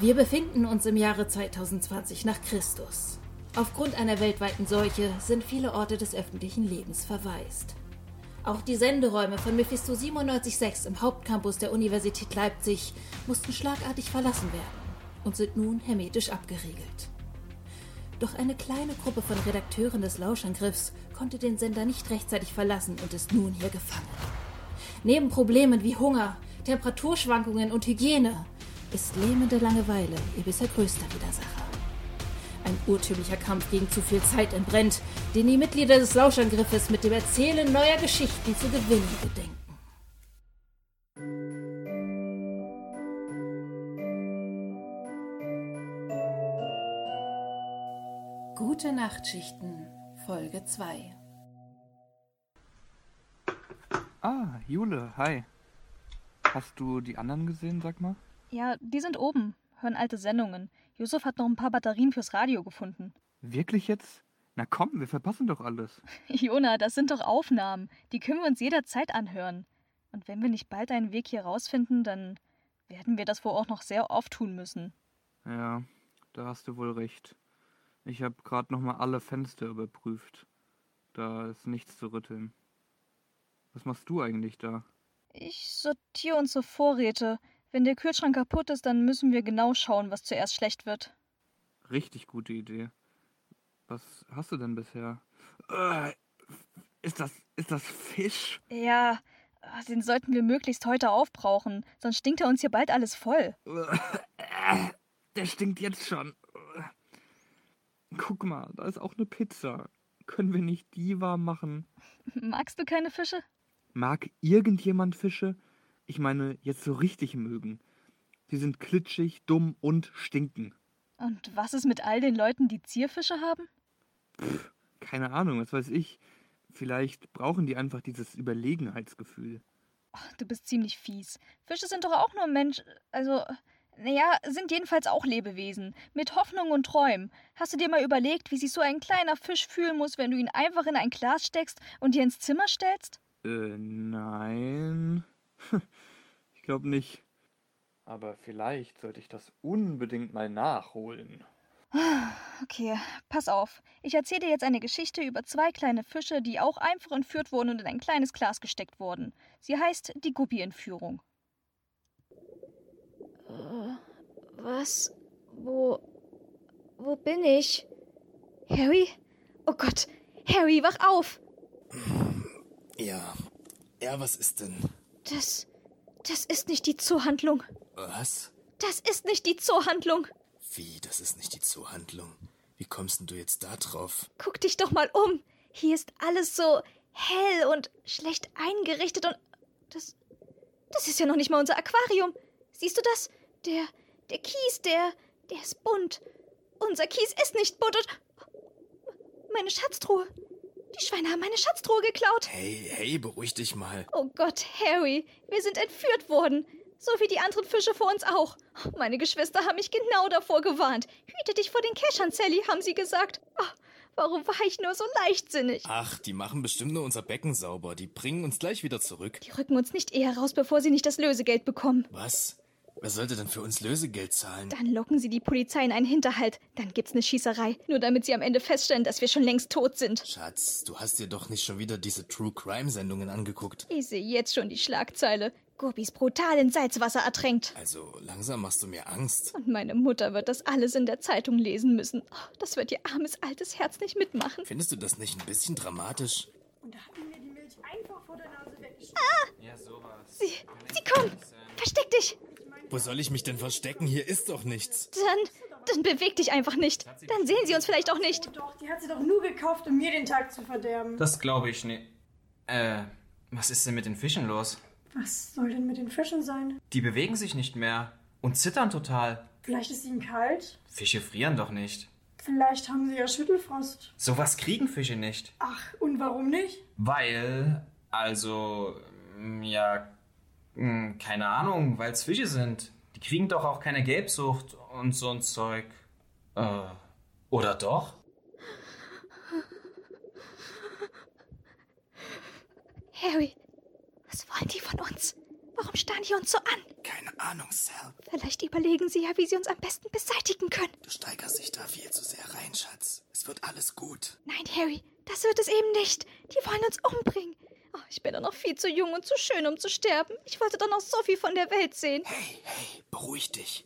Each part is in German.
Wir befinden uns im Jahre 2020 nach Christus. Aufgrund einer weltweiten Seuche sind viele Orte des öffentlichen Lebens verwaist. Auch die Senderäume von Mephisto 97.6 im Hauptcampus der Universität Leipzig mussten schlagartig verlassen werden und sind nun hermetisch abgeriegelt. Doch eine kleine Gruppe von Redakteuren des Lauschangriffs konnte den Sender nicht rechtzeitig verlassen und ist nun hier gefangen. Neben Problemen wie Hunger, Temperaturschwankungen und Hygiene ist lähmende Langeweile ihr bisher größter Widersacher. Ein urtümlicher Kampf gegen zu viel Zeit entbrennt, den die Mitglieder des Lauschangriffes mit dem Erzählen neuer Geschichten zu gewinnen gedenken. Gute Nachtschichten, Folge 2. Ah, Jule, hi. Hast du die anderen gesehen, sag mal? Ja, die sind oben, hören alte Sendungen. Yusuf hat noch ein paar Batterien fürs Radio gefunden. Wirklich jetzt? Na komm, wir verpassen doch alles. Jona, das sind doch Aufnahmen. Die können wir uns jederzeit anhören. Und wenn wir nicht bald einen Weg hier rausfinden, dann werden wir das wohl auch noch sehr oft tun müssen. Ja, da hast du wohl recht. Ich habe gerade noch mal alle Fenster überprüft. Da ist nichts zu rütteln. Was machst du eigentlich da? Ich sortiere unsere Vorräte. Wenn der Kühlschrank kaputt ist, dann müssen wir genau schauen, was zuerst schlecht wird. Richtig gute Idee. Was hast du denn bisher? Äh, ist das ist das Fisch? Ja, den sollten wir möglichst heute aufbrauchen, sonst stinkt er uns hier bald alles voll. Äh, der stinkt jetzt schon. Guck mal, da ist auch eine Pizza. Können wir nicht die warm machen? Magst du keine Fische? Mag irgendjemand Fische? Ich meine, jetzt so richtig mögen. Sie sind klitschig, dumm und stinken. Und was ist mit all den Leuten, die Zierfische haben? Pff, keine Ahnung, was weiß ich. Vielleicht brauchen die einfach dieses Überlegenheitsgefühl. Oh, du bist ziemlich fies. Fische sind doch auch nur Mensch. Also, naja, sind jedenfalls auch Lebewesen. Mit Hoffnung und Träumen. Hast du dir mal überlegt, wie sich so ein kleiner Fisch fühlen muss, wenn du ihn einfach in ein Glas steckst und dir ins Zimmer stellst? Äh, nein. Ich glaube nicht. Aber vielleicht sollte ich das unbedingt mal nachholen. Okay, pass auf. Ich erzähle dir jetzt eine Geschichte über zwei kleine Fische, die auch einfach entführt wurden und in ein kleines Glas gesteckt wurden. Sie heißt die Guppi-Entführung. Äh, was? Wo. Wo bin ich? Harry? Oh Gott! Harry, wach auf! Ja. Ja, was ist denn? Das. Das ist nicht die Zoohandlung. Was? Das ist nicht die Zoohandlung. Wie, das ist nicht die Zoohandlung? Wie kommst denn du jetzt da drauf? Guck dich doch mal um. Hier ist alles so hell und schlecht eingerichtet und. Das. Das ist ja noch nicht mal unser Aquarium. Siehst du das? Der. Der Kies, der. Der ist bunt. Unser Kies ist nicht bunt und. Meine Schatztruhe. Die Schweine haben meine Schatztruhe geklaut. Hey, hey, beruhig dich mal. Oh Gott, Harry, wir sind entführt worden. So wie die anderen Fische vor uns auch. Meine Geschwister haben mich genau davor gewarnt. Hüte dich vor den Keschern, Sally, haben sie gesagt. Oh, warum war ich nur so leichtsinnig? Ach, die machen bestimmt nur unser Becken sauber. Die bringen uns gleich wieder zurück. Die rücken uns nicht eher raus, bevor sie nicht das Lösegeld bekommen. Was? Wer sollte denn für uns Lösegeld zahlen? Dann locken sie die Polizei in einen Hinterhalt. Dann gibt's eine Schießerei. Nur damit sie am Ende feststellen, dass wir schon längst tot sind. Schatz, du hast dir doch nicht schon wieder diese True Crime Sendungen angeguckt. Ich sehe jetzt schon die Schlagzeile. Gurbis brutal in Salzwasser ertränkt. Also, langsam machst du mir Angst. Und meine Mutter wird das alles in der Zeitung lesen müssen. Oh, das wird ihr armes altes Herz nicht mitmachen. Findest du das nicht ein bisschen dramatisch? Und da hat mir die Milch einfach vor der Nase weggeschmissen. Ah! Ja, sowas. Sie, sie kommen! Versteck dich! Wo soll ich mich denn verstecken? Hier ist doch nichts. Dann, dann beweg dich einfach nicht. Dann sehen sie uns vielleicht auch nicht. Oh doch, die hat sie doch nur gekauft, um mir den Tag zu verderben. Das glaube ich nicht. Äh, was ist denn mit den Fischen los? Was soll denn mit den Fischen sein? Die bewegen sich nicht mehr und zittern total. Vielleicht ist ihnen kalt. Fische frieren doch nicht. Vielleicht haben sie ja Schüttelfrost. Sowas kriegen Fische nicht. Ach, und warum nicht? Weil, also, mm, ja, mm, keine Ahnung, weil es Fische sind. Die kriegen doch auch keine Gelbsucht und so ein Zeug. Äh, oder doch? Harry, was wollen die von uns? Warum starren die uns so an? Keine Ahnung, Sal. Vielleicht überlegen sie ja, wie sie uns am besten beseitigen können. Du steigerst dich da viel zu sehr rein, Schatz. Es wird alles gut. Nein, Harry, das wird es eben nicht. Die wollen uns umbringen. Oh, ich bin doch noch viel zu jung und zu schön, um zu sterben. Ich wollte doch noch so viel von der Welt sehen. Hey, hey, beruhig dich.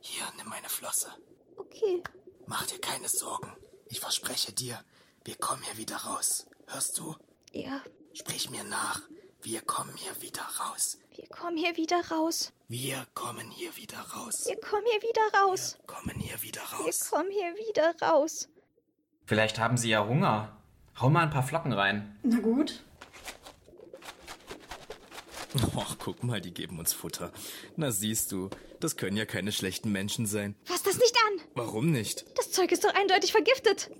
Hier, nimm meine Flosse. Okay. Mach dir keine Sorgen. Ich verspreche dir, wir kommen hier wieder raus. Hörst du? Ja, Sprich mir nach. Wir kommen hier wieder raus. wir kommen hier wieder raus. Wir kommen hier wieder raus. Wir kommen hier wieder raus. Kommen hier wieder Wir raus. kommen hier wieder raus. Vielleicht haben sie ja Hunger. Hau mal ein paar Flocken rein. Na gut. Och, guck mal, die geben uns Futter. Na siehst du, das können ja keine schlechten Menschen sein. Fass das nicht an. Warum nicht? Das Zeug ist doch eindeutig vergiftet.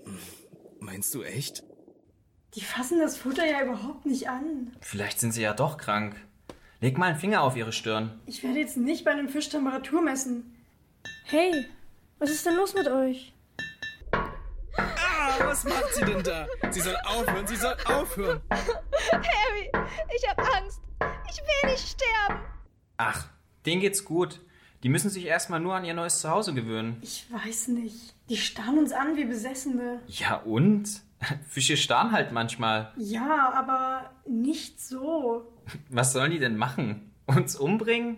Meinst du echt? Die fassen das Futter ja überhaupt nicht an. Vielleicht sind sie ja doch krank. Leg mal einen Finger auf ihre Stirn. Ich werde jetzt nicht bei einem Fisch Temperatur messen. Hey, was ist denn los mit euch? Ah, was macht sie denn da? Sie soll aufhören, sie soll aufhören. Harry, ich hab Angst. Ich will nicht sterben. Ach, denen geht's gut. Die müssen sich erstmal nur an ihr neues Zuhause gewöhnen. Ich weiß nicht. Die starren uns an wie Besessene. Ja und? Fische starren halt manchmal. Ja, aber nicht so. Was sollen die denn machen? Uns umbringen?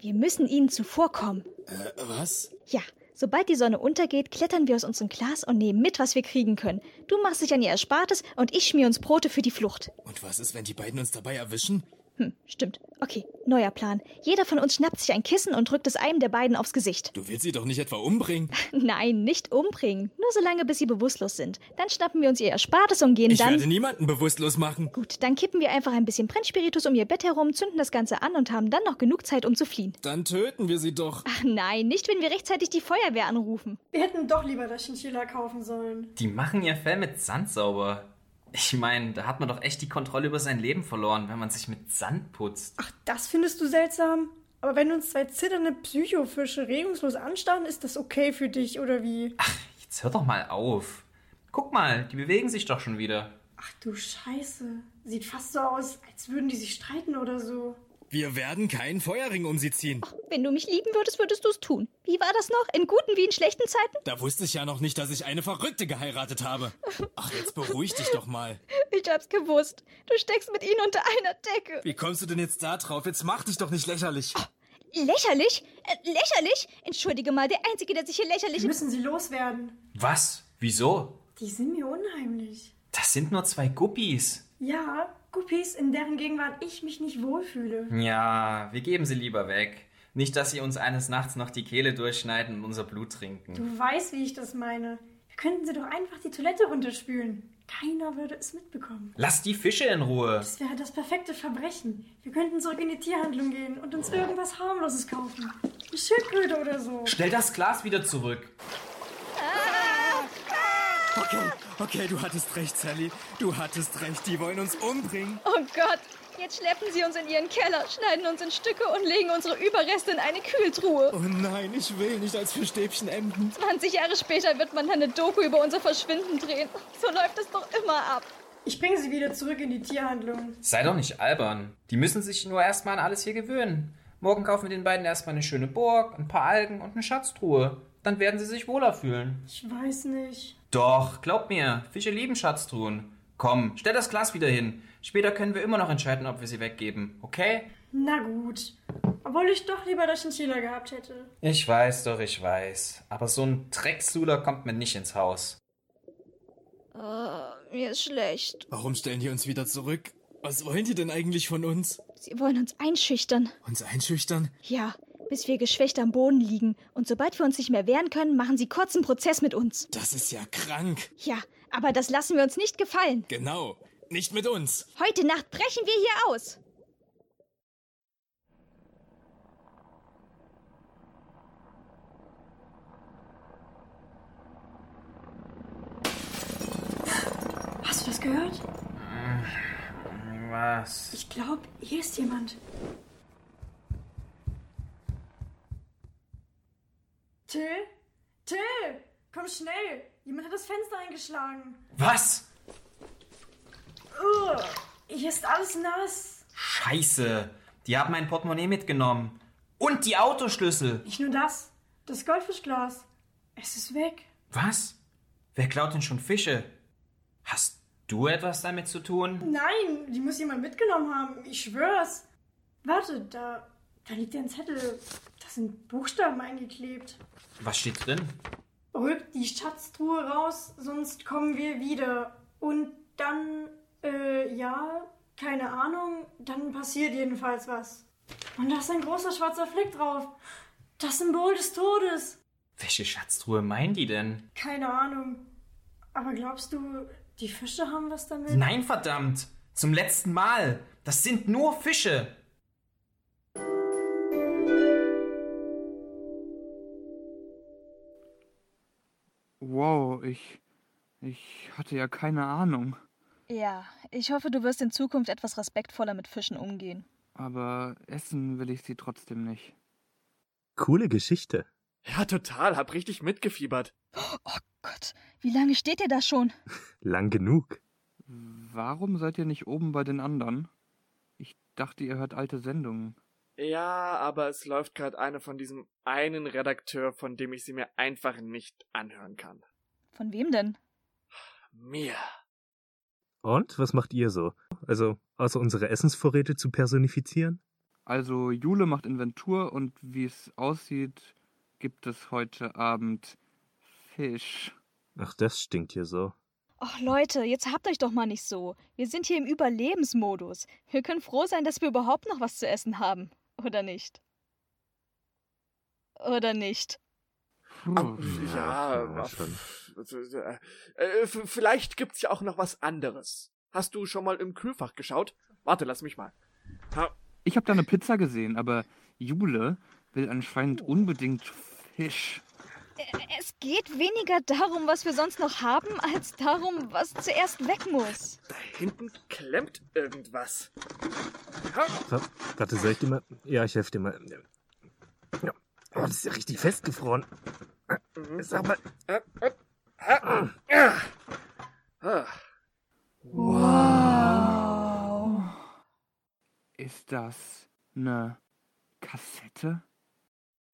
Wir müssen ihnen zuvorkommen. Äh, was? Ja, sobald die Sonne untergeht, klettern wir aus unserem Glas und nehmen mit, was wir kriegen können. Du machst dich an ihr Erspartes und ich schmier uns Brote für die Flucht. Und was ist, wenn die beiden uns dabei erwischen? Hm, stimmt. Okay, neuer Plan. Jeder von uns schnappt sich ein Kissen und drückt es einem der beiden aufs Gesicht. Du willst sie doch nicht etwa umbringen? Nein, nicht umbringen. Nur so lange, bis sie bewusstlos sind. Dann schnappen wir uns ihr Erspartes und gehen Ich dann. werde niemanden bewusstlos machen. Gut, dann kippen wir einfach ein bisschen Brennspiritus um ihr Bett herum, zünden das Ganze an und haben dann noch genug Zeit, um zu fliehen. Dann töten wir sie doch. Ach nein, nicht, wenn wir rechtzeitig die Feuerwehr anrufen. Wir hätten doch lieber das Chinchilla kaufen sollen. Die machen ihr Fell mit Sand sauber. Ich meine, da hat man doch echt die Kontrolle über sein Leben verloren, wenn man sich mit Sand putzt. Ach, das findest du seltsam? Aber wenn uns zwei zitternde Psychofische regungslos anstarren, ist das okay für dich, oder wie? Jetzt hör doch mal auf. Guck mal, die bewegen sich doch schon wieder. Ach du Scheiße. Sieht fast so aus, als würden die sich streiten oder so. Wir werden keinen Feuerring um sie ziehen. Wenn du mich lieben würdest, würdest du es tun. Wie war das noch? In guten wie in schlechten Zeiten? Da wusste ich ja noch nicht, dass ich eine Verrückte geheiratet habe. Ach, jetzt beruhig dich doch mal. Ich hab's gewusst. Du steckst mit ihnen unter einer Decke. Wie kommst du denn jetzt da drauf? Jetzt mach dich doch nicht lächerlich. Lächerlich? Äh, lächerlich? Entschuldige mal, der Einzige, der sich hier lächerlich... Wir müssen sie loswerden. Was? Wieso? Die sind mir unheimlich. Das sind nur zwei Guppies. Ja, Guppies, in deren Gegenwart ich mich nicht wohlfühle. Ja, wir geben sie lieber weg. Nicht, dass sie uns eines Nachts noch die Kehle durchschneiden und unser Blut trinken. Du weißt, wie ich das meine. Wir könnten sie doch einfach die Toilette runterspülen. Keiner würde es mitbekommen. Lass die Fische in Ruhe. Das wäre das perfekte Verbrechen. Wir könnten zurück in die Tierhandlung gehen und uns irgendwas harmloses kaufen. Eine Schildkröte oder so. Stell das Glas wieder zurück. Okay, okay, du hattest recht, Sally. Du hattest recht. Die wollen uns umbringen. Oh Gott, jetzt schleppen sie uns in ihren Keller, schneiden uns in Stücke und legen unsere Überreste in eine Kühltruhe. Oh nein, ich will nicht als Fischstäbchen enden. 20 Jahre später wird man dann eine Doku über unser Verschwinden drehen. So läuft es doch immer ab. Ich bringe sie wieder zurück in die Tierhandlung. Sei doch nicht albern. Die müssen sich nur erstmal an alles hier gewöhnen. Morgen kaufen wir den beiden erstmal eine schöne Burg, ein paar Algen und eine Schatztruhe. Dann werden sie sich wohler fühlen. Ich weiß nicht. Doch, glaub mir, Fische lieben Schatztruhen. Komm, stell das Glas wieder hin. Später können wir immer noch entscheiden, ob wir sie weggeben, okay? Na gut. Obwohl ich doch lieber das Chinchilla gehabt hätte. Ich weiß doch, ich weiß. Aber so ein Drecksuler kommt mir nicht ins Haus. Oh, mir ist schlecht. Warum stellen die uns wieder zurück? Was wollen die denn eigentlich von uns? Sie wollen uns einschüchtern. Uns einschüchtern? Ja, bis wir geschwächt am Boden liegen. Und sobald wir uns nicht mehr wehren können, machen sie kurzen Prozess mit uns. Das ist ja krank. Ja, aber das lassen wir uns nicht gefallen. Genau. Nicht mit uns. Heute Nacht brechen wir hier aus. Hast du das gehört? Was? Ich glaube, hier ist jemand. Till? Till! Komm schnell! Jemand hat das Fenster eingeschlagen. Was? Ugh, hier ist alles nass. Scheiße. Die haben mein Portemonnaie mitgenommen. Und die Autoschlüssel. Nicht nur das, das Goldfischglas. Es ist weg. Was? Wer klaut denn schon Fische? Hast du etwas damit zu tun? Nein, die muss jemand mitgenommen haben. Ich schwör's. Warte, da, da liegt ja ein Zettel. Da sind Buchstaben eingeklebt. Was steht drin? Rück die Schatztruhe raus, sonst kommen wir wieder. Und dann, äh, ja, keine Ahnung, dann passiert jedenfalls was. Und da ist ein großer schwarzer Fleck drauf. Das Symbol des Todes. Welche Schatztruhe meinen die denn? Keine Ahnung. Aber glaubst du, die Fische haben was damit? Nein, verdammt! Zum letzten Mal! Das sind nur Fische! Wow, ich. Ich hatte ja keine Ahnung. Ja, ich hoffe, du wirst in Zukunft etwas respektvoller mit Fischen umgehen. Aber essen will ich sie trotzdem nicht. Coole Geschichte. Ja, total. Hab richtig mitgefiebert. Oh Gott, wie lange steht ihr da schon? Lang genug. Warum seid ihr nicht oben bei den anderen? Ich dachte, ihr hört alte Sendungen. Ja, aber es läuft gerade eine von diesem einen Redakteur, von dem ich sie mir einfach nicht anhören kann. Von wem denn? Mir. Und was macht ihr so? Also, außer unsere Essensvorräte zu personifizieren? Also, Jule macht Inventur und wie es aussieht, gibt es heute Abend Fisch. Ach, das stinkt hier so. Ach Leute, jetzt habt euch doch mal nicht so. Wir sind hier im Überlebensmodus. Wir können froh sein, dass wir überhaupt noch was zu essen haben. Oder nicht? Oder nicht? Puh. Ja, ja, äh, äh, vielleicht gibt's ja auch noch was anderes. Hast du schon mal im Kühlfach geschaut? Warte, lass mich mal. Ha, Ich habe da eine Pizza gesehen, aber Jule will anscheinend unbedingt Fisch. Es geht weniger darum, was wir sonst noch haben, als darum, was zuerst weg muss. da hinten klemmt irgendwas. Warte, soll ich dir mal. Ja, ich helfe dir mal. Ja. Oh, das ist ja richtig festgefroren. Sag mal. Ah, Ist das eine Kassette?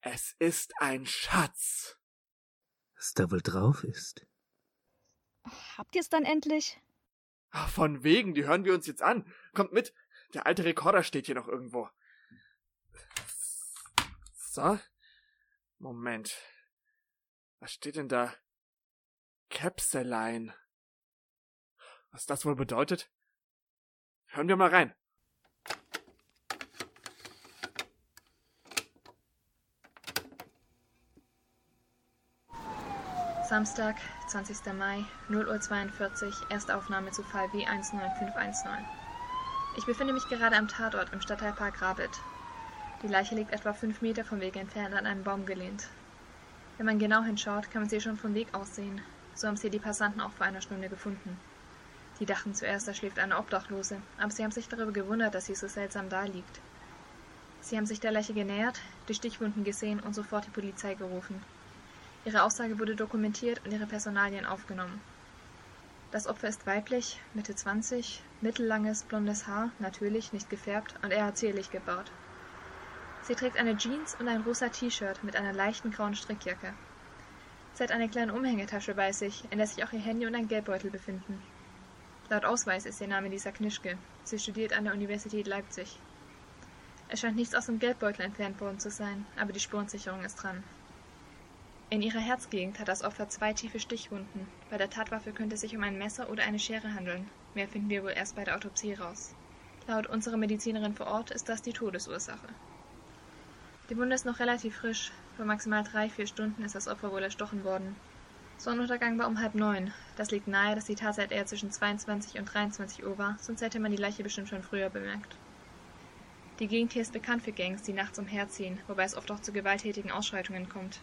Es ist ein Schatz. Was da wohl drauf ist? Habt ihr es dann endlich? Ah, Von wegen, die hören wir uns jetzt an. Kommt mit. Der alte Rekorder steht hier noch irgendwo. So. Moment. Was steht denn da? Capseline. Was das wohl bedeutet? Hören wir mal rein. Samstag, 20. Mai, 0 Uhr 42, Erstaufnahme zu Fall W19519. Ich befinde mich gerade am Tatort im Stadtteilpark Rabit. Die Leiche liegt etwa fünf Meter vom Weg entfernt an einem Baum gelehnt. Wenn man genau hinschaut, kann man sie schon vom Weg aus sehen. So haben sie die Passanten auch vor einer Stunde gefunden. Die dachten zuerst, da schläft eine Obdachlose, aber sie haben sich darüber gewundert, dass sie so seltsam da liegt. Sie haben sich der Leiche genähert, die Stichwunden gesehen und sofort die Polizei gerufen. Ihre Aussage wurde dokumentiert und ihre Personalien aufgenommen. Das Opfer ist weiblich, Mitte 20, mittellanges blondes Haar, natürlich nicht gefärbt und eher zierlich gebaut. Sie trägt eine Jeans und ein rosa T-Shirt mit einer leichten grauen Strickjacke. Sie hat eine kleine Umhängetasche bei sich, in der sich auch ihr Handy und ein Geldbeutel befinden. Laut Ausweis ist ihr Name Lisa Knischke. Sie studiert an der Universität Leipzig. Es scheint nichts aus dem Geldbeutel entfernt worden zu sein, aber die Spurensicherung ist dran. In ihrer Herzgegend hat das Opfer zwei tiefe Stichwunden. Bei der Tatwaffe könnte es sich um ein Messer oder eine Schere handeln. Mehr finden wir wohl erst bei der Autopsie raus. Laut unserer Medizinerin vor Ort ist das die Todesursache. Die Wunde ist noch relativ frisch. Vor maximal drei, vier Stunden ist das Opfer wohl erstochen worden. Sonnenuntergang war um halb neun. Das liegt nahe, dass die Tatzeit eher zwischen 22 und 23 Uhr war, sonst hätte man die Leiche bestimmt schon früher bemerkt. Die Gegend hier ist bekannt für Gangs, die nachts umherziehen, wobei es oft auch zu gewalttätigen Ausschreitungen kommt.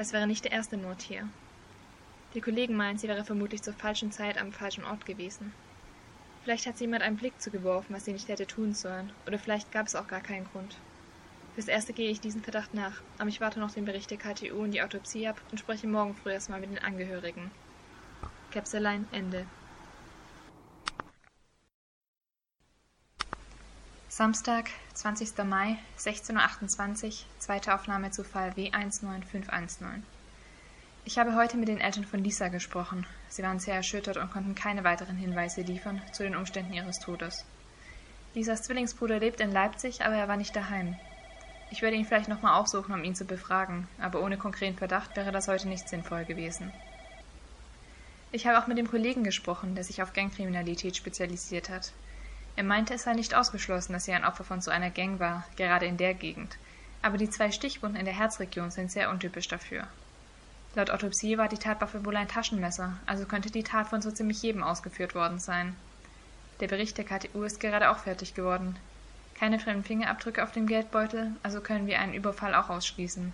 Das wäre nicht der erste Mord hier. Die Kollegen meinen, sie wäre vermutlich zur falschen Zeit am falschen Ort gewesen. Vielleicht hat sie jemand einen Blick zugeworfen, was sie nicht hätte tun sollen, oder vielleicht gab es auch gar keinen Grund. Fürs Erste gehe ich diesen Verdacht nach, aber ich warte noch den Bericht der KTU und die Autopsie ab und spreche morgen früh erstmal mit den Angehörigen. Capseline Ende. Samstag, 20. Mai, 16.28 Uhr, zweite Aufnahme zu Fall W19519. Ich habe heute mit den Eltern von Lisa gesprochen. Sie waren sehr erschüttert und konnten keine weiteren Hinweise liefern zu den Umständen ihres Todes. Lisas Zwillingsbruder lebt in Leipzig, aber er war nicht daheim. Ich werde ihn vielleicht nochmal aufsuchen, um ihn zu befragen, aber ohne konkreten Verdacht wäre das heute nicht sinnvoll gewesen. Ich habe auch mit dem Kollegen gesprochen, der sich auf Gangkriminalität spezialisiert hat. Er meinte, es sei nicht ausgeschlossen, dass sie ein Opfer von so einer Gang war, gerade in der Gegend. Aber die zwei Stichwunden in der Herzregion sind sehr untypisch dafür. Laut Autopsie war die Tatwaffe wohl ein Taschenmesser, also könnte die Tat von so ziemlich jedem ausgeführt worden sein. Der Bericht der KTU ist gerade auch fertig geworden. Keine fremden Fingerabdrücke auf dem Geldbeutel, also können wir einen Überfall auch ausschließen.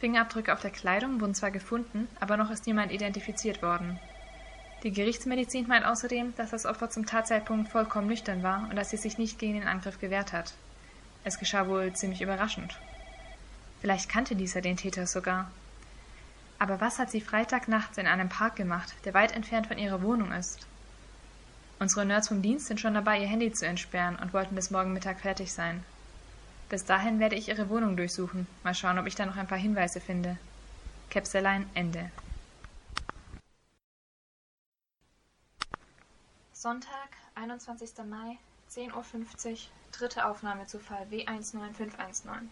Fingerabdrücke auf der Kleidung wurden zwar gefunden, aber noch ist niemand identifiziert worden. Die Gerichtsmedizin meint außerdem, dass das Opfer zum Tatzeitpunkt vollkommen nüchtern war und dass sie sich nicht gegen den Angriff gewehrt hat. Es geschah wohl ziemlich überraschend. Vielleicht kannte Lisa den Täter sogar. Aber was hat sie Freitagnachts in einem Park gemacht, der weit entfernt von ihrer Wohnung ist? Unsere Nerds vom Dienst sind schon dabei, ihr Handy zu entsperren und wollten bis morgen Mittag fertig sein. Bis dahin werde ich ihre Wohnung durchsuchen. Mal schauen, ob ich da noch ein paar Hinweise finde. Käpselein Ende. Sonntag, 21. Mai, 10.50 Uhr, dritte Aufnahme zu Fall W19519.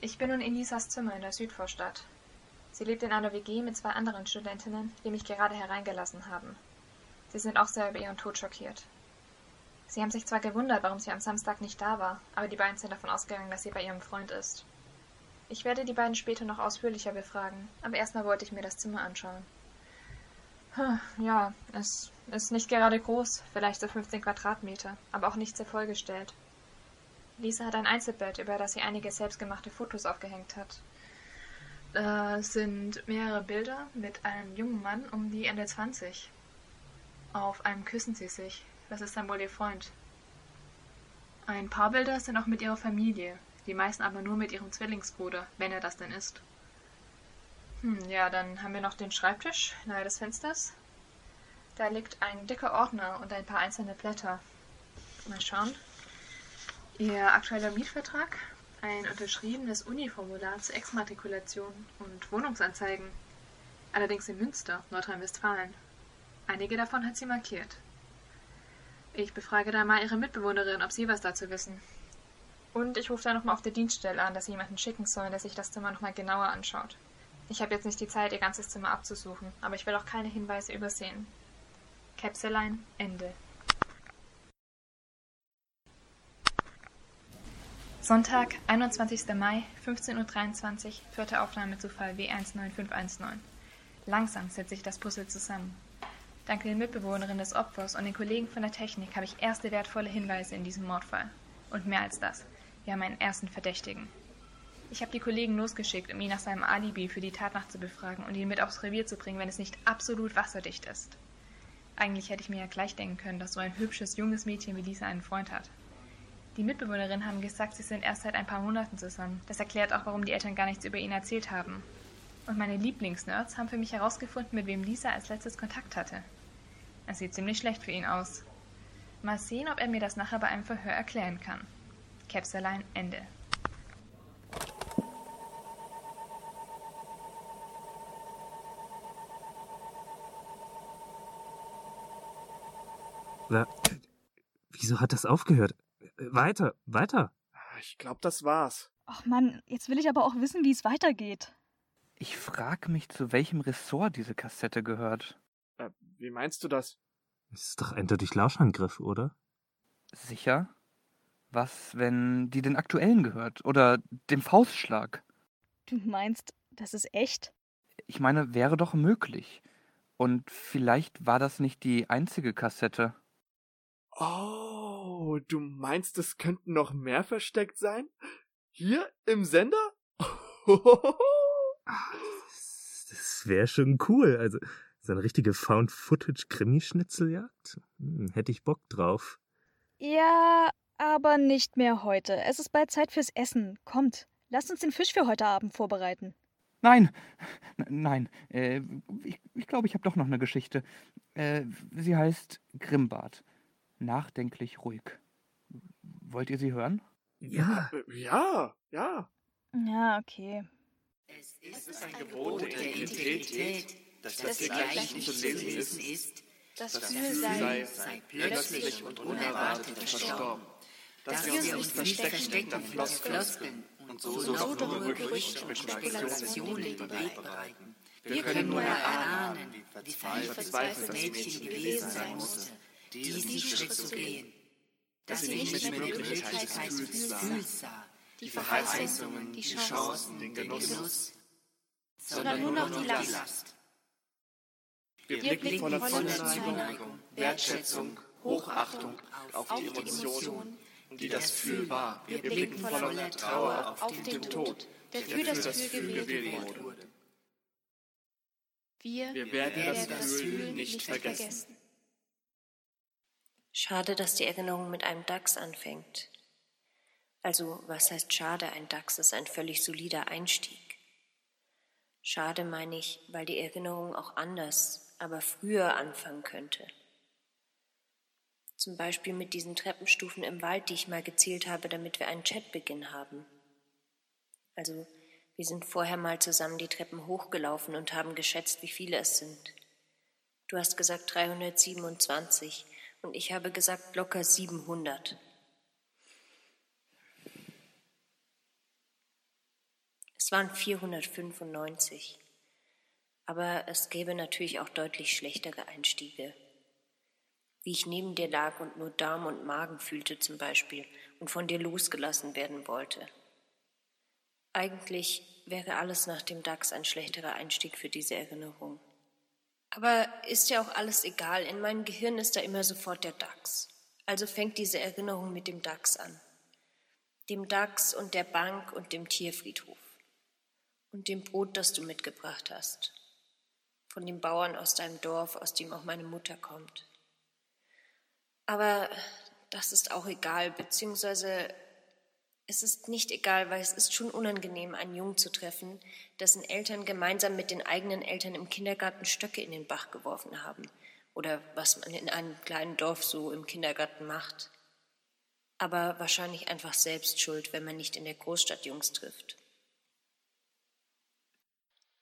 Ich bin nun in Lisas Zimmer in der Südvorstadt. Sie lebt in einer WG mit zwei anderen Studentinnen, die mich gerade hereingelassen haben. Sie sind auch sehr über ihren Tod schockiert. Sie haben sich zwar gewundert, warum sie am Samstag nicht da war, aber die beiden sind davon ausgegangen, dass sie bei ihrem Freund ist. Ich werde die beiden später noch ausführlicher befragen, aber erstmal wollte ich mir das Zimmer anschauen. Ja, es ist nicht gerade groß, vielleicht so 15 Quadratmeter, aber auch nicht sehr vollgestellt. Lisa hat ein Einzelbett, über das sie einige selbstgemachte Fotos aufgehängt hat. Da sind mehrere Bilder mit einem jungen Mann um die Ende 20. Auf einem küssen sie sich, das ist dann wohl ihr Freund. Ein paar Bilder sind auch mit ihrer Familie, die meisten aber nur mit ihrem Zwillingsbruder, wenn er das denn ist. Hm, ja, dann haben wir noch den Schreibtisch nahe des Fensters. Da liegt ein dicker Ordner und ein paar einzelne Blätter. Mal schauen. Ihr aktueller Mietvertrag, ein unterschriebenes Uniformular zur Exmatrikulation und Wohnungsanzeigen. Allerdings in Münster, Nordrhein-Westfalen. Einige davon hat sie markiert. Ich befrage da mal Ihre Mitbewohnerin, ob Sie was dazu wissen. Und ich rufe da nochmal auf der Dienststelle an, dass Sie jemanden schicken sollen, der sich das Zimmer nochmal genauer anschaut. Ich habe jetzt nicht die Zeit, Ihr ganzes Zimmer abzusuchen, aber ich will auch keine Hinweise übersehen. Käpselein, Ende. Sonntag, 21. Mai, 15.23 Uhr, vierte Aufnahme zu Fall W19519. Langsam setzt sich das Puzzle zusammen. Dank den Mitbewohnerinnen des Opfers und den Kollegen von der Technik habe ich erste wertvolle Hinweise in diesem Mordfall. Und mehr als das. Wir haben einen ersten Verdächtigen. Ich habe die Kollegen losgeschickt, um ihn nach seinem Alibi für die Tatnacht zu befragen und ihn mit aufs Revier zu bringen, wenn es nicht absolut wasserdicht ist. Eigentlich hätte ich mir ja gleich denken können, dass so ein hübsches, junges Mädchen wie Lisa einen Freund hat. Die Mitbewohnerinnen haben gesagt, sie sind erst seit ein paar Monaten zusammen. Das erklärt auch, warum die Eltern gar nichts über ihn erzählt haben. Und meine Lieblingsnerds haben für mich herausgefunden, mit wem Lisa als letztes Kontakt hatte. Es sieht ziemlich schlecht für ihn aus. Mal sehen, ob er mir das nachher bei einem Verhör erklären kann. Käpselein Ende. Wieso hat das aufgehört? Weiter, weiter. Ich glaube, das war's. Ach Mann, jetzt will ich aber auch wissen, wie es weitergeht. Ich frage mich, zu welchem Ressort diese Kassette gehört. Äh, wie meinst du das? Es ist doch eindeutig Lauschangriff, oder? Sicher? Was, wenn die den aktuellen gehört? Oder dem Faustschlag? Du meinst, das ist echt? Ich meine, wäre doch möglich. Und vielleicht war das nicht die einzige Kassette. Oh, du meinst, es könnten noch mehr versteckt sein? Hier im Sender? das das wäre schon cool. Also, so eine richtige Found-Footage-Krimischnitzeljagd? Hm, hätte ich Bock drauf. Ja, aber nicht mehr heute. Es ist bald Zeit fürs Essen. Kommt, lasst uns den Fisch für heute Abend vorbereiten. Nein, N nein, äh, ich glaube, ich, glaub, ich habe doch noch eine Geschichte. Äh, sie heißt Grimbart. Nachdenklich ruhig. Wollt ihr sie hören? Ja. Ja, ja. Ja, okay. Es ist ein Gebot der Identität, dass das Gleiche nicht zu lesen ist, Das das Gefühl Gefühl sei, plötzlich und unerwartet verstorben, dass wir uns nicht verstecken hinter Floskeln und so noch nur Gerüchte und Spekulationen den Weg bereiten. Wir können nur erahnen, wie verzweifelt das Mädchen gewesen sein musste, diesen Schritt zu gehen. Dass sie nicht mehr die Wirklichkeit des Gefühls sah, die Verheißungen, die Chancen, den Genuss, sondern nur noch die Last. Wir blicken voller Zuneigung, Wertschätzung, Hochachtung auf die Emotionen, die das Gefühl war. Wir blicken voller Trauer auf den Tod, der für das Gefühl gewählt wurde. wir, Wir werden das Gefühl nicht vergessen. Schade, dass die Erinnerung mit einem Dachs anfängt. Also, was heißt schade? Ein Dachs ist ein völlig solider Einstieg. Schade meine ich, weil die Erinnerung auch anders, aber früher anfangen könnte. Zum Beispiel mit diesen Treppenstufen im Wald, die ich mal gezählt habe, damit wir einen Chatbeginn haben. Also, wir sind vorher mal zusammen die Treppen hochgelaufen und haben geschätzt, wie viele es sind. Du hast gesagt 327 und ich habe gesagt locker 700. Es waren 495. Aber es gäbe natürlich auch deutlich schlechtere Einstiege. Wie ich neben dir lag und nur Darm und Magen fühlte zum Beispiel und von dir losgelassen werden wollte. Eigentlich wäre alles nach dem DAX ein schlechterer Einstieg für diese Erinnerung. Aber ist ja auch alles egal. In meinem Gehirn ist da immer sofort der DAX. Also fängt diese Erinnerung mit dem DAX an. Dem DAX und der Bank und dem Tierfriedhof. Und dem Brot, das du mitgebracht hast. Von dem Bauern aus deinem Dorf, aus dem auch meine Mutter kommt. Aber das ist auch egal, beziehungsweise es ist nicht egal, weil es ist schon unangenehm, einen Jungen zu treffen, dessen Eltern gemeinsam mit den eigenen Eltern im Kindergarten Stöcke in den Bach geworfen haben. Oder was man in einem kleinen Dorf so im Kindergarten macht. Aber wahrscheinlich einfach selbst schuld, wenn man nicht in der Großstadt Jungs trifft.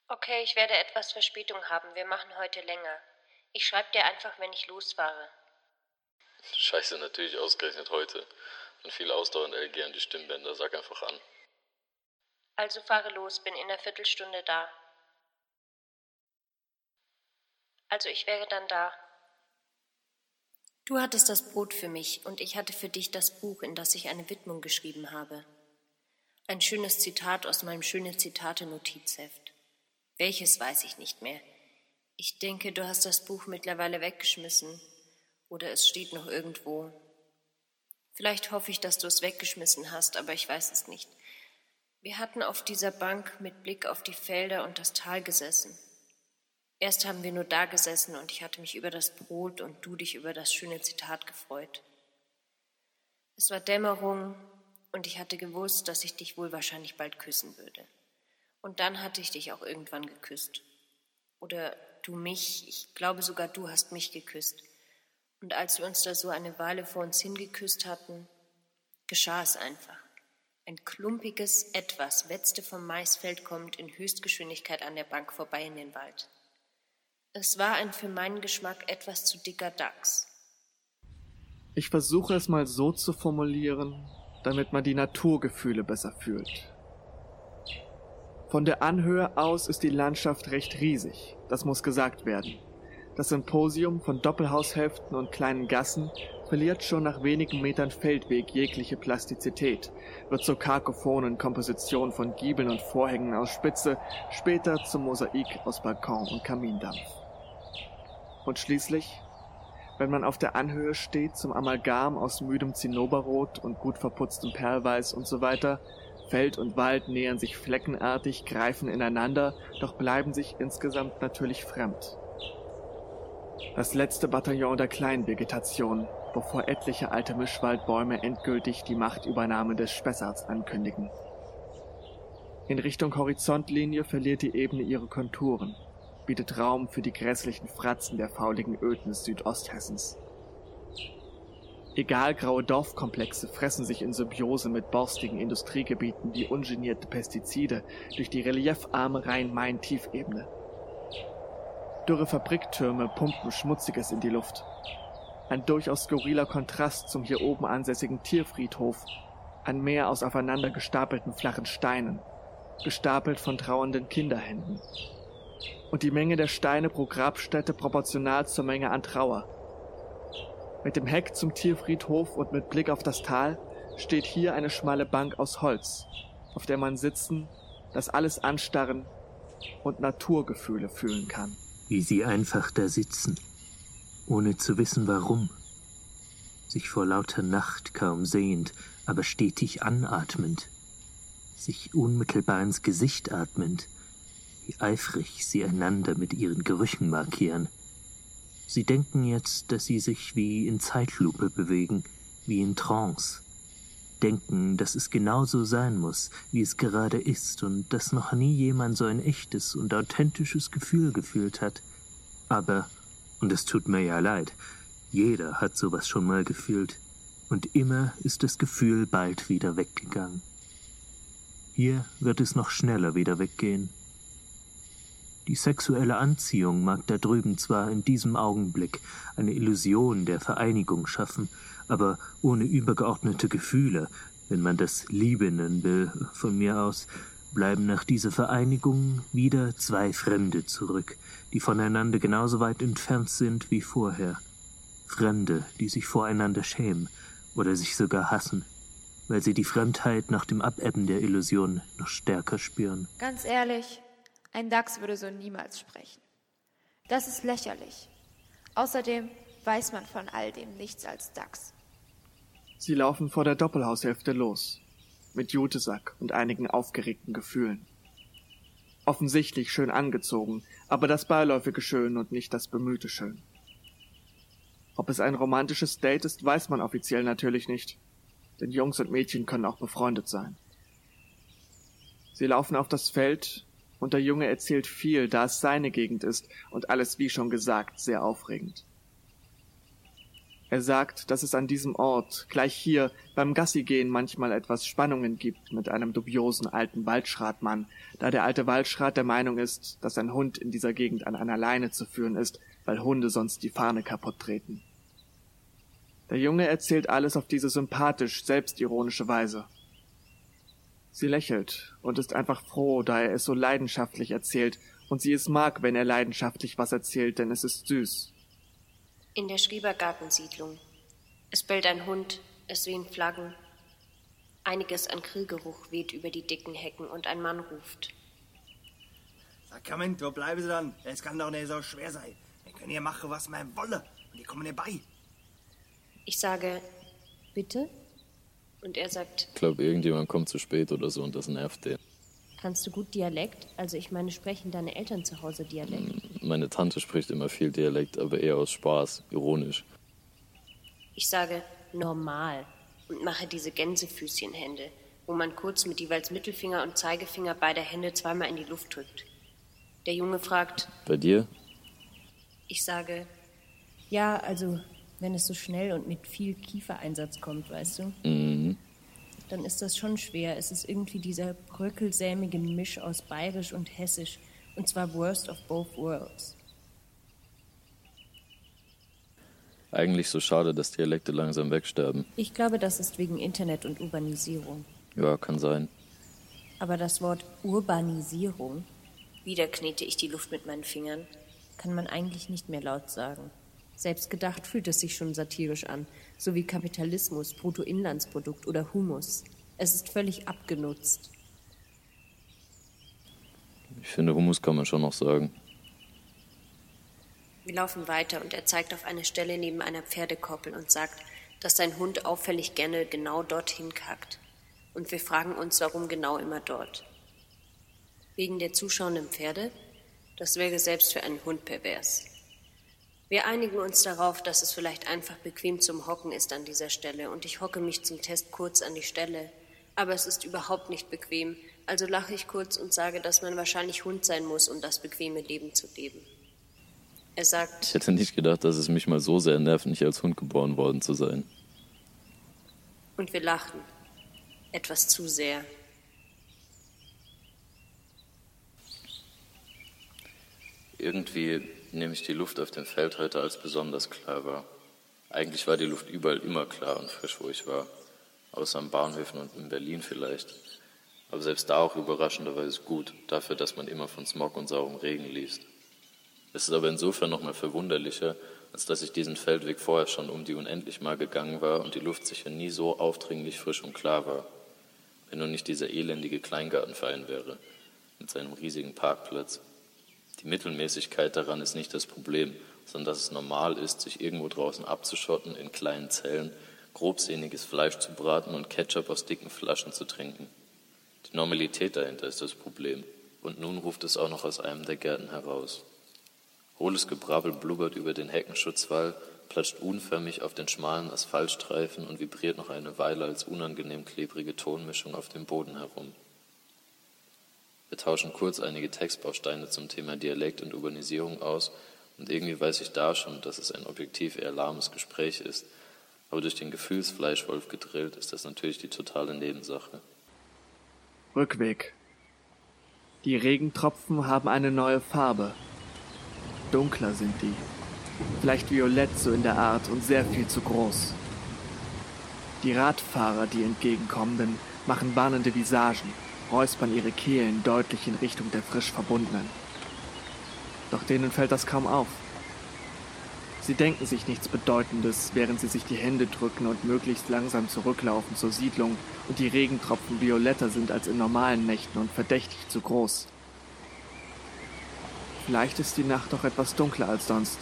Okay, ich werde etwas Verspätung haben. Wir machen heute länger. Ich schreibe dir einfach, wenn ich losfahre. Scheiße, natürlich ausgerechnet heute. Und viel Ausdauer und LG an die Stimmbänder. Sag einfach an. Also fahre los, bin in einer Viertelstunde da. Also ich wäre dann da. Du hattest das Brot für mich und ich hatte für dich das Buch, in das ich eine Widmung geschrieben habe. Ein schönes Zitat aus meinem schöne Zitate Notizheft. Welches weiß ich nicht mehr. Ich denke, du hast das Buch mittlerweile weggeschmissen oder es steht noch irgendwo. Vielleicht hoffe ich, dass du es weggeschmissen hast, aber ich weiß es nicht. Wir hatten auf dieser Bank mit Blick auf die Felder und das Tal gesessen. Erst haben wir nur da gesessen und ich hatte mich über das Brot und du dich über das schöne Zitat gefreut. Es war Dämmerung und ich hatte gewusst, dass ich dich wohl wahrscheinlich bald küssen würde. Und dann hatte ich dich auch irgendwann geküsst. Oder du mich, ich glaube sogar du hast mich geküsst. Und als wir uns da so eine Weile vor uns hingeküsst hatten, geschah es einfach. Ein klumpiges Etwas wetzte vom Maisfeld kommend in Höchstgeschwindigkeit an der Bank vorbei in den Wald. Es war ein für meinen Geschmack etwas zu dicker Dachs. Ich versuche es mal so zu formulieren, damit man die Naturgefühle besser fühlt. Von der Anhöhe aus ist die Landschaft recht riesig, das muss gesagt werden. Das Symposium von Doppelhaushälften und kleinen Gassen verliert schon nach wenigen Metern Feldweg jegliche Plastizität, wird zur kakophonen Komposition von Giebeln und Vorhängen aus Spitze, später zum Mosaik aus Balkon und Kamindampf. Und schließlich, wenn man auf der Anhöhe steht, zum Amalgam aus müdem Zinnoberrot und gut verputztem Perlweiß und so weiter, Feld und Wald nähern sich fleckenartig, greifen ineinander, doch bleiben sich insgesamt natürlich fremd. Das letzte Bataillon der Kleinvegetation, bevor etliche alte Mischwaldbäume endgültig die Machtübernahme des Spessarts ankündigen. In Richtung Horizontlinie verliert die Ebene ihre Konturen, bietet Raum für die grässlichen Fratzen der fauligen Ödnis Südosthessens. Egalgraue Dorfkomplexe fressen sich in Symbiose mit borstigen Industriegebieten wie ungenierte Pestizide durch die reliefarme Rhein-Main-Tiefebene. Dürre Fabriktürme pumpen Schmutziges in die Luft. Ein durchaus skurriler Kontrast zum hier oben ansässigen Tierfriedhof. Ein Meer aus aufeinander gestapelten flachen Steinen, gestapelt von trauernden Kinderhänden. Und die Menge der Steine pro Grabstätte proportional zur Menge an Trauer. Mit dem Heck zum Tierfriedhof und mit Blick auf das Tal steht hier eine schmale Bank aus Holz, auf der man sitzen, das alles anstarren und Naturgefühle fühlen kann. Wie sie einfach da sitzen, ohne zu wissen warum, sich vor lauter Nacht kaum sehend, aber stetig anatmend, sich unmittelbar ins Gesicht atmend, wie eifrig sie einander mit ihren Gerüchen markieren. Sie denken jetzt, dass sie sich wie in Zeitlupe bewegen, wie in Trance. Denken, dass es genauso sein muss, wie es gerade ist und dass noch nie jemand so ein echtes und authentisches Gefühl gefühlt hat. Aber, und es tut mir ja leid, jeder hat sowas schon mal gefühlt. Und immer ist das Gefühl bald wieder weggegangen. Hier wird es noch schneller wieder weggehen. Die sexuelle Anziehung mag da drüben zwar in diesem Augenblick eine Illusion der Vereinigung schaffen, aber ohne übergeordnete Gefühle, wenn man das Liebe nennen will, von mir aus, bleiben nach dieser Vereinigung wieder zwei Fremde zurück, die voneinander genauso weit entfernt sind wie vorher. Fremde, die sich voreinander schämen oder sich sogar hassen, weil sie die Fremdheit nach dem Abebben der Illusion noch stärker spüren. Ganz ehrlich, ein Dachs würde so niemals sprechen. Das ist lächerlich. Außerdem weiß man von all dem nichts als Dachs. Sie laufen vor der Doppelhaushälfte los, mit Jutesack und einigen aufgeregten Gefühlen. Offensichtlich schön angezogen, aber das beiläufige Schön und nicht das bemühte Schön. Ob es ein romantisches Date ist, weiß man offiziell natürlich nicht, denn Jungs und Mädchen können auch befreundet sein. Sie laufen auf das Feld und der Junge erzählt viel, da es seine Gegend ist und alles wie schon gesagt sehr aufregend. Er sagt, dass es an diesem Ort, gleich hier, beim Gassigehen manchmal etwas Spannungen gibt mit einem dubiosen alten Waldschratmann, da der alte Waldschrat der Meinung ist, dass ein Hund in dieser Gegend an einer Leine zu führen ist, weil Hunde sonst die Fahne kaputt treten. Der Junge erzählt alles auf diese sympathisch, selbstironische Weise. Sie lächelt und ist einfach froh, da er es so leidenschaftlich erzählt, und sie es mag, wenn er leidenschaftlich was erzählt, denn es ist süß. In der Schrebergartensiedlung. Es bellt ein Hund, es wehen Flaggen. Einiges an Grillgeruch weht über die dicken Hecken und ein Mann ruft. Sacramento, bleiben Sie dann. Es kann doch nicht so schwer sein. Wir können hier machen, was wir wollen. Und die kommen bei. Ich sage, bitte? Und er sagt, Ich glaube, irgendjemand kommt zu spät oder so und das nervt den. Kannst du gut Dialekt? Also ich meine, sprechen deine Eltern zu Hause Dialekt? Meine Tante spricht immer viel Dialekt, aber eher aus Spaß, ironisch. Ich sage, normal. Und mache diese Gänsefüßchenhände, wo man kurz mit jeweils Mittelfinger und Zeigefinger beider Hände zweimal in die Luft drückt. Der Junge fragt, Bei dir? ich sage, Ja, also, wenn es so schnell und mit viel Kiefereinsatz kommt, weißt du, Mhm. Dann ist das schon schwer. Es ist irgendwie dieser bröckelsämige Misch aus Bayerisch und Hessisch. Und zwar worst of both worlds. Eigentlich so schade, dass Dialekte langsam wegsterben. Ich glaube, das ist wegen Internet und Urbanisierung. Ja, kann sein. Aber das Wort Urbanisierung wieder knete ich die Luft mit meinen Fingern. kann man eigentlich nicht mehr laut sagen. Selbst gedacht fühlt es sich schon satirisch an, so wie Kapitalismus, Bruttoinlandsprodukt oder Humus. Es ist völlig abgenutzt. Ich finde, Humus kann man schon noch sagen. Wir laufen weiter und er zeigt auf eine Stelle neben einer Pferdekoppel und sagt, dass sein Hund auffällig gerne genau dorthin kackt. Und wir fragen uns, warum genau immer dort. Wegen der zuschauenden Pferde? Das wäre selbst für einen Hund pervers. Wir einigen uns darauf, dass es vielleicht einfach bequem zum Hocken ist an dieser Stelle und ich hocke mich zum Test kurz an die Stelle. Aber es ist überhaupt nicht bequem, also lache ich kurz und sage, dass man wahrscheinlich Hund sein muss, um das bequeme Leben zu leben. Er sagt, Ich hätte nicht gedacht, dass es mich mal so sehr nervt, nicht als Hund geboren worden zu sein. Und wir lachten. Etwas zu sehr. Irgendwie nehme ich die Luft auf dem Feld heute als besonders klar wahr. Eigentlich war die Luft überall immer klar und frisch, wo ich war. Außer an Bahnhöfen und in Berlin vielleicht. Aber selbst da auch überraschenderweise gut, dafür, dass man immer von Smog und saurem Regen liest. Es ist aber insofern nochmal verwunderlicher, als dass ich diesen Feldweg vorher schon um die unendlich mal gegangen war und die Luft sicher nie so aufdringlich frisch und klar war. Wenn nur nicht dieser elendige Kleingartenverein wäre, mit seinem riesigen Parkplatz. Die Mittelmäßigkeit daran ist nicht das Problem, sondern dass es normal ist, sich irgendwo draußen abzuschotten, in kleinen Zellen, grobsehniges Fleisch zu braten und Ketchup aus dicken Flaschen zu trinken. Die Normalität dahinter ist das Problem. Und nun ruft es auch noch aus einem der Gärten heraus. Hohles Gebrabbel blubbert über den Heckenschutzwall, platscht unförmig auf den schmalen Asphaltstreifen und vibriert noch eine Weile als unangenehm klebrige Tonmischung auf dem Boden herum. Wir tauschen kurz einige Textbausteine zum Thema Dialekt und Urbanisierung aus und irgendwie weiß ich da schon, dass es ein objektiv eher lahmes Gespräch ist, aber durch den Gefühlsfleischwolf gedrillt ist das natürlich die totale Nebensache. Rückweg. Die Regentropfen haben eine neue Farbe. Dunkler sind die. Vielleicht violett so in der Art und sehr viel zu groß. Die Radfahrer, die entgegenkommenden, machen warnende Visagen, räuspern ihre Kehlen deutlich in Richtung der frisch Verbundenen. Doch denen fällt das kaum auf. Sie denken sich nichts Bedeutendes, während sie sich die Hände drücken und möglichst langsam zurücklaufen zur Siedlung und die Regentropfen violetter sind als in normalen Nächten und verdächtig zu groß. Vielleicht ist die Nacht doch etwas dunkler als sonst.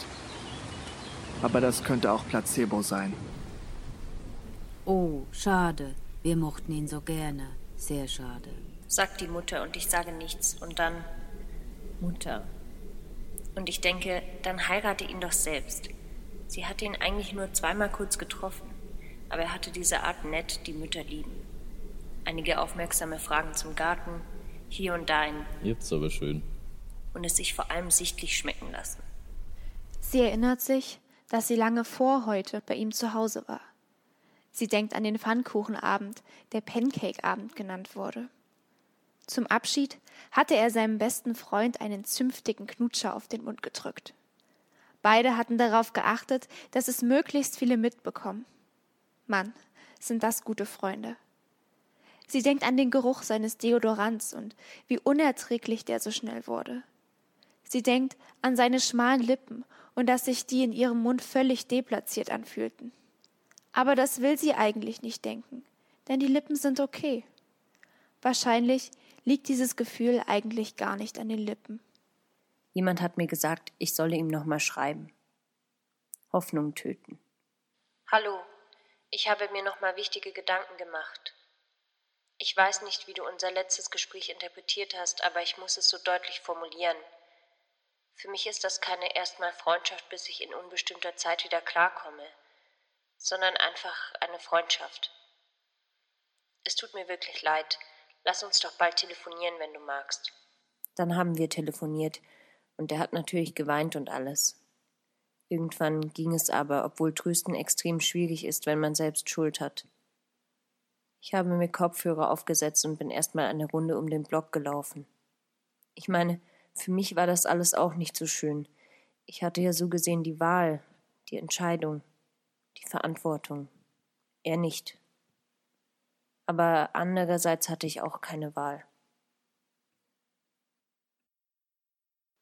Aber das könnte auch Placebo sein. Oh, schade. Wir mochten ihn so gerne. Sehr schade. Sagt die Mutter und ich sage nichts. Und dann Mutter. Und ich denke, dann heirate ihn doch selbst. Sie hatte ihn eigentlich nur zweimal kurz getroffen, aber er hatte diese Art nett, die Mütter lieben. Einige aufmerksame Fragen zum Garten, hier und da ein Jetzt aber schön. Und es sich vor allem sichtlich schmecken lassen. Sie erinnert sich, dass sie lange vor heute bei ihm zu Hause war. Sie denkt an den Pfannkuchenabend, der Pancake-Abend genannt wurde. Zum Abschied hatte er seinem besten Freund einen zünftigen Knutscher auf den Mund gedrückt. Beide hatten darauf geachtet, dass es möglichst viele mitbekommen. Mann, sind das gute Freunde. Sie denkt an den Geruch seines Deodorants und wie unerträglich der so schnell wurde. Sie denkt an seine schmalen Lippen und dass sich die in ihrem Mund völlig deplatziert anfühlten. Aber das will sie eigentlich nicht denken, denn die Lippen sind okay. Wahrscheinlich liegt dieses Gefühl eigentlich gar nicht an den Lippen. Jemand hat mir gesagt, ich solle ihm nochmal schreiben. Hoffnung töten. Hallo, ich habe mir nochmal wichtige Gedanken gemacht. Ich weiß nicht, wie du unser letztes Gespräch interpretiert hast, aber ich muss es so deutlich formulieren. Für mich ist das keine erstmal Freundschaft, bis ich in unbestimmter Zeit wieder klarkomme, sondern einfach eine Freundschaft. Es tut mir wirklich leid, Lass uns doch bald telefonieren, wenn du magst. Dann haben wir telefoniert, und er hat natürlich geweint und alles. Irgendwann ging es aber, obwohl Trösten extrem schwierig ist, wenn man selbst Schuld hat. Ich habe mir Kopfhörer aufgesetzt und bin erstmal eine Runde um den Block gelaufen. Ich meine, für mich war das alles auch nicht so schön. Ich hatte ja so gesehen die Wahl, die Entscheidung, die Verantwortung. Er nicht aber andererseits hatte ich auch keine Wahl.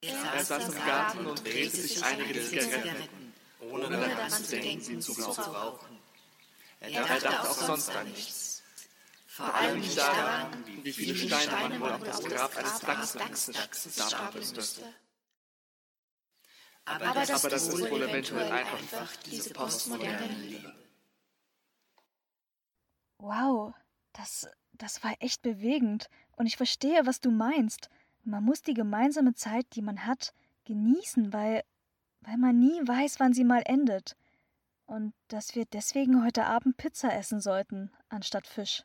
Er saß im Garten und drehte sich einige Zigaretten, ohne daran zu denken, sie zu rauchen. Er dachte auch sonst an nichts. Vor allem nicht daran, wie viele Steine man wohl auf das Grab eines Dachsens stapeln müsste. Aber das ist wohl eventuell einfach diese postmoderne Liebe. Wow, das, das war echt bewegend. Und ich verstehe, was du meinst. Man muss die gemeinsame Zeit, die man hat, genießen, weil, weil man nie weiß, wann sie mal endet. Und dass wir deswegen heute Abend Pizza essen sollten, anstatt Fisch.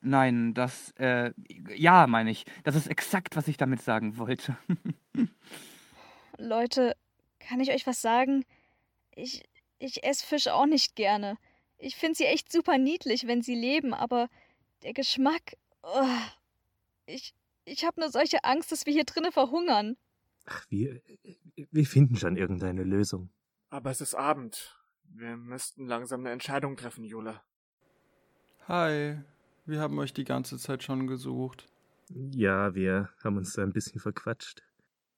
Nein, das, äh, ja, meine ich. Das ist exakt, was ich damit sagen wollte. Leute, kann ich euch was sagen? Ich, ich esse Fisch auch nicht gerne. Ich finde sie echt super niedlich, wenn sie leben, aber der Geschmack. Oh, ich, ich habe nur solche Angst, dass wir hier drinnen verhungern. Ach, wir, wir finden schon irgendeine Lösung. Aber es ist Abend. Wir müssten langsam eine Entscheidung treffen, Jule. Hi, wir haben euch die ganze Zeit schon gesucht. Ja, wir haben uns da ein bisschen verquatscht.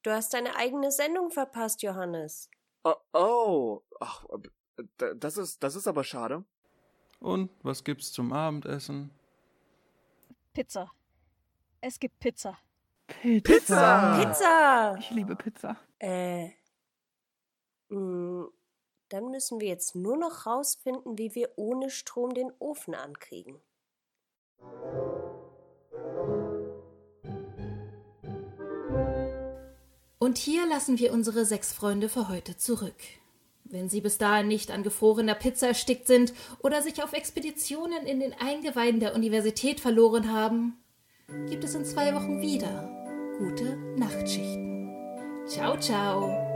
Du hast deine eigene Sendung verpasst, Johannes. Oh, oh. Ach, das ist, das ist aber schade. Und was gibt's zum Abendessen? Pizza. Es gibt Pizza. Pizza! Pizza! Ich liebe Pizza. Äh. Mh, dann müssen wir jetzt nur noch rausfinden, wie wir ohne Strom den Ofen ankriegen. Und hier lassen wir unsere sechs Freunde für heute zurück. Wenn sie bis dahin nicht an gefrorener Pizza erstickt sind oder sich auf Expeditionen in den Eingeweiden der Universität verloren haben, gibt es in zwei Wochen wieder gute Nachtschichten. Ciao, ciao.